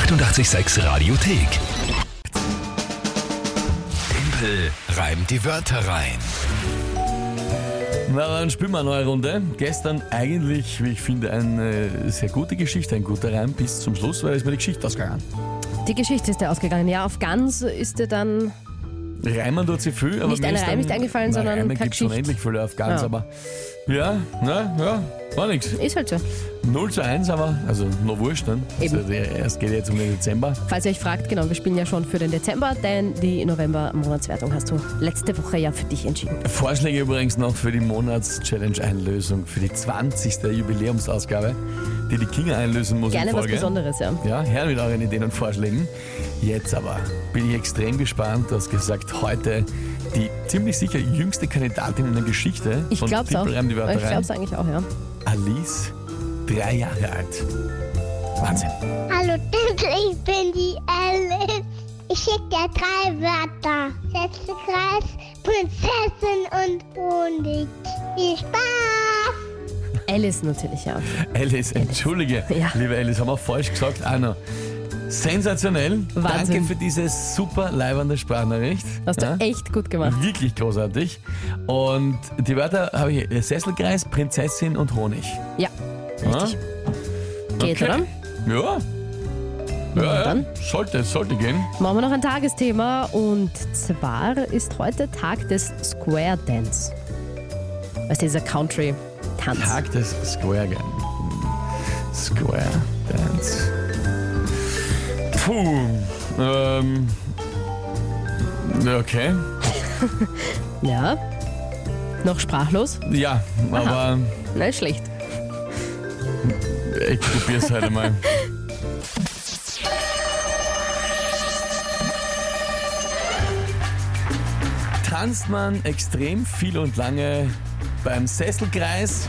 886 Radiothek. Tempel reimt die Wörter rein. Na, dann spielen wir eine neue Runde. Gestern eigentlich, wie ich finde, eine sehr gute Geschichte, ein guter Reim bis zum Schluss, weil es mir die Geschichte ausgegangen. Die Geschichte ist dir ausgegangen. Ja, auf Gans ist dir dann Reimen tut sie viel, aber Nicht mir ist Reim dann, nicht eingefallen, na, sondern Reime keine gibt's Geschichte. unendlich viele auf ganz, Ja. aber ja, na, ja, war nix. ist halt so. 0 zu 1, aber, also noch wurscht, ne? Eben. Also, es geht jetzt um den Dezember. Falls ihr euch fragt, genau, wir spielen ja schon für den Dezember, denn die November-Monatswertung hast du letzte Woche ja für dich entschieden. Vorschläge übrigens noch für die Monats-Challenge-Einlösung, für die 20. Jubiläumsausgabe, die die Kinga einlösen muss Gerne in was Folge. Besonderes, ja. Ja, her mit euren Ideen und Vorschlägen. Jetzt aber bin ich extrem gespannt. Du hast gesagt, heute die ziemlich sicher jüngste Kandidatin in der Geschichte Ich von glaub's auch. Tippelreim die Ich rein. glaub's eigentlich auch, ja. Alice, drei Jahre alt. Wahnsinn. Hallo Tante, ich bin die Alice. Ich schicke dir drei Wörter. Sätzekreis, Prinzessin und Honig. Viel Spaß! Alice natürlich, ja. Alice, entschuldige, Ja. liebe Alice, haben wir falsch gesagt. Anna. Sensationell. Wahnsinn. Danke für diese super leibende Sprachnachricht. Hast du Ja? echt gut gemacht. Wirklich großartig. Und die Wörter habe ich hier. Sesselkreis, Prinzessin und Honig. Ja, richtig. Geht, Okay. oder? Ja. Ja, ja. dann. Sollte, sollte gehen. Machen wir noch ein Tagesthema und zwar ist heute Tag des Square Dance. Was ist dieser Country-Tanz? Tag des Square Game. Square Dance. Puh. Ähm. Okay. Ja. Noch sprachlos? Ja, aber Na, schlecht. ich probier's heute mal. Tanzt man extrem viel und lange beim Sesselkreis,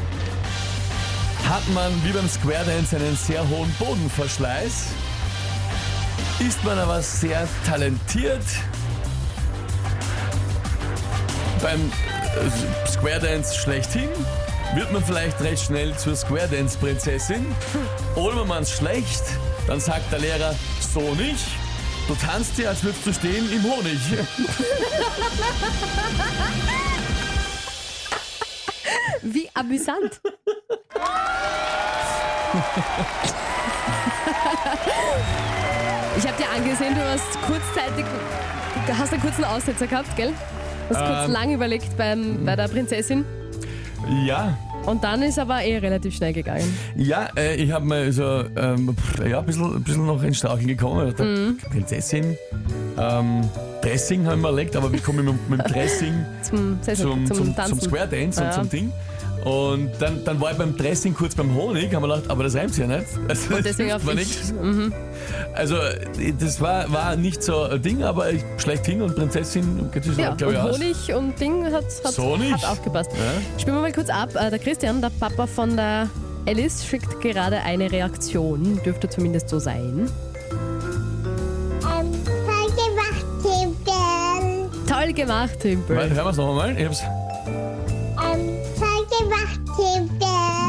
hat man wie beim Square Dance einen sehr hohen Bodenverschleiß, ist man aber sehr talentiert, beim äh, Square Dance schlechthin, wird man vielleicht recht schnell zur Square Dance Prinzessin. Oder wenn man es schlecht, dann sagt der Lehrer, so nicht. Du tanzt ja, als würdest du stehen im Honig. Wie amüsant. Ich habe dir angesehen, du hast kurzzeitig, du hast einen kurzen Aussetzer gehabt, gell? Hast kurz Ähm. lang überlegt beim, bei der Prinzessin. Ja, Und dann ist aber eh relativ schnell gegangen. ja, äh, ich habe mal so ähm, ja, ein, bisschen, ein bisschen noch ins Straucheln gekommen. Ich Mhm. Prinzessin, ähm, Dressing haben wir überlegt, aber wie komme ich mit, mit dem Dressing Zum, zum, zum, zum, Square Dance Ja. und zum Ding? Und dann, dann war ich beim Dressing kurz beim Honig, haben wir gedacht, aber das reimt sich ja nicht. Also, Und deswegen das auf nichts. Also, das war, war nicht so ein Ding, aber ich- schlechthin und Prinzessin, Ja, glaube ich, und aus. Honig und Ding hat, hat, So hat aufgepasst. Ja? Spielen wir mal kurz ab. Äh, Der Christian, der Papa von der Alice, schickt gerade eine Reaktion. Dürfte zumindest so sein. Ähm, toll gemacht, Timpel. Toll gemacht, Timpel. hören wir es noch einmal? Ich hab's.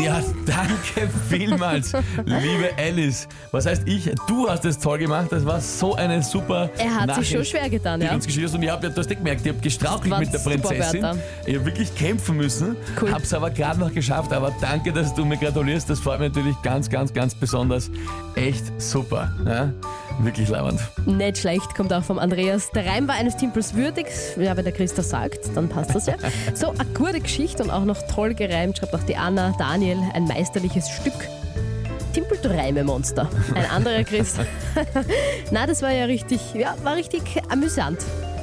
Ja, danke vielmals, liebe Alice. Was heißt ich? Du hast es toll gemacht. Das war so eine super. Er hat sich schon Nachricht, schwer getan, die ja. uns geschickt hast. Und ich habe ja, du hast ja gemerkt, ich habe gestrauchelt mit der Prinzessin. Ich habe wirklich kämpfen müssen. Cool. Hab's aber gerade noch geschafft. Aber danke, dass du mir gratulierst. Das freut mich natürlich ganz, ganz, ganz besonders. Echt super. Ja? Wirklich leibend. Nicht schlecht, kommt auch vom Andreas. Der Reim war eines Timpels würdig. Ja, wenn der Chris das sagt, dann passt das ja. So, eine gute Geschichte und auch noch toll gereimt, schreibt auch die Anna, Daniel, ein meisterliches Stück. Timpel, du Reimemonster. Ein anderer Chris. Na, das war ja richtig, ja, war richtig amüsant.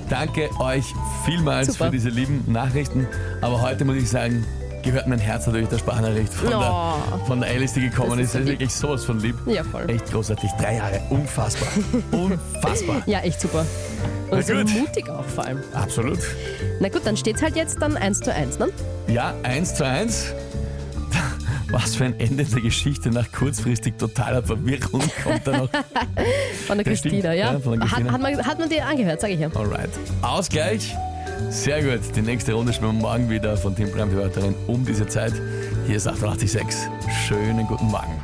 Danke euch vielmals Super. für diese lieben Nachrichten. Aber heute muss ich sagen, gehört mein Herz natürlich der Sprachnachricht von, Oh. der, von der Alice, die gekommen Das ist. Das ist wirklich sowas von lieb. Ja, voll. Echt großartig. Drei Jahre. Unfassbar. Unfassbar. Ja, echt super. Und so mutig auch vor allem. Absolut. Na gut, dann steht's halt jetzt dann 1 zu 1, ne? Ja, eins zu eins. Was für ein Ende der Geschichte nach kurzfristig totaler Verwirrung kommt da noch. Von der Das stimmt. Christina, ja? Ja, der Hat, Christina. hat, man, hat man dir angehört, sage ich ja. Alright. Ausgleich. Sehr gut. Die nächste Runde spielen wir morgen wieder von Team Wörterin um diese Zeit. Hier ist 886. Schönen guten Morgen.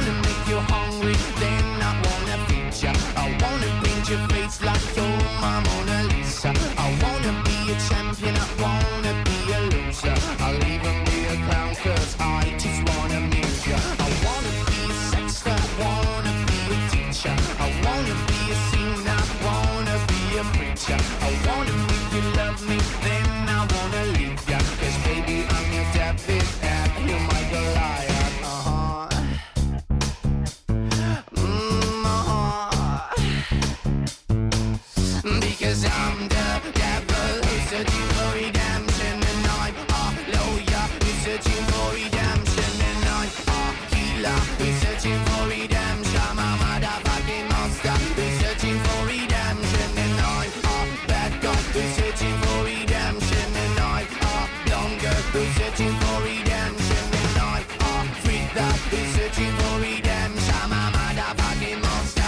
searching for redemption. I'm a motherfucking monster.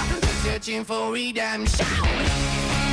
Searching for redemption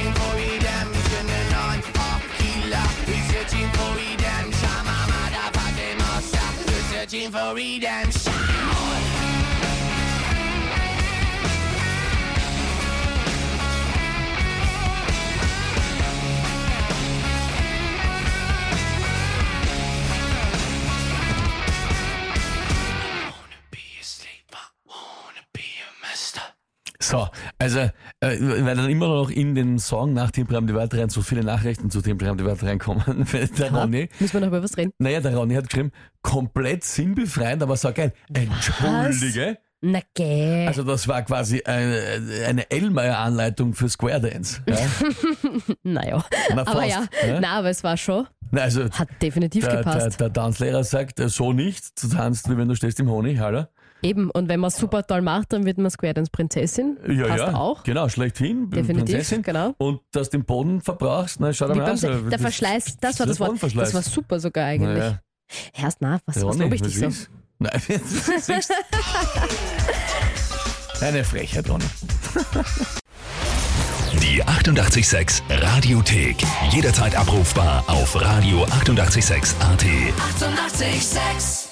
researching for redemption. And I'm a healer, researching for redemption. I'm a monster, researching for redemption. So, also, äh, weil dann immer noch in den Song nach Tempelraum die Wörter rein so viele Nachrichten zu Tempelraum die Wörter reinkommen. Der Ronny, Müssen wir noch über was reden? naja, der Ronny hat geschrieben, komplett sinnbefreiend, aber sag ein, entschuldige. Na geh. Also das war quasi eine, eine Elmeier-Anleitung für Square Dance. Ja? naja. Na, aber fast, ja, ne? na, aber es war schon, Na, also hat definitiv der, der, gepasst. der Tanzlehrer sagt, äh, so nicht, du tanzt, wie wenn du stehst im Honig, hallo? Eben, und wenn man super toll macht, dann wird man Square Dance Prinzessin. Ja, Passt ja, auch. genau, schlechthin, Definitiv, Prinzessin. genau. Und dass du den Boden verbrauchst, na, schau dir mal an. Der Verschleiß, das war das Wort. Das war super sogar eigentlich. Naja, Erst na, was, was Ronny, lobe ich was dich so? ist? Nein, Eine Frechheit, Ronny. Die 886 Radiothek. Jederzeit abrufbar auf radio886.at. 886! 886